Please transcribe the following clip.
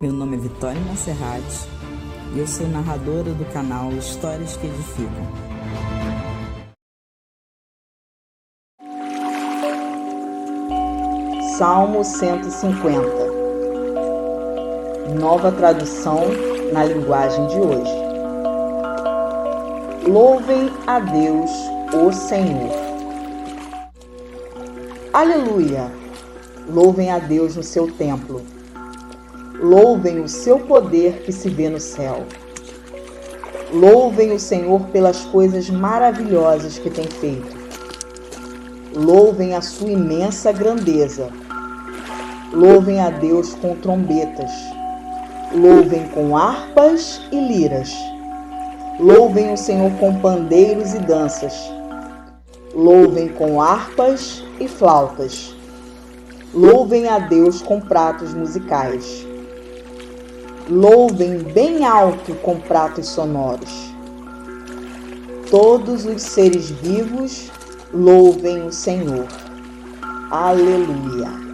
Meu nome é Vitória Monserrat e eu sou narradora do canal Histórias que Edificam. Salmo 150 Nova tradução na linguagem de hoje. Louvem a Deus, o Senhor. Aleluia! Louvem a Deus no seu templo Louvem o seu poder que se vê no céu. Louvem o Senhor pelas coisas maravilhosas que tem feito. Louvem a sua imensa grandeza. Louvem a Deus com trombetas. Louvem com harpas e liras. Louvem o Senhor com pandeiros e danças. Louvem com harpas e flautas. Louvem a Deus com pratos musicais louvem bem alto com pratos sonoros. Todos os seres vivos louvem o Senhor. Aleluia.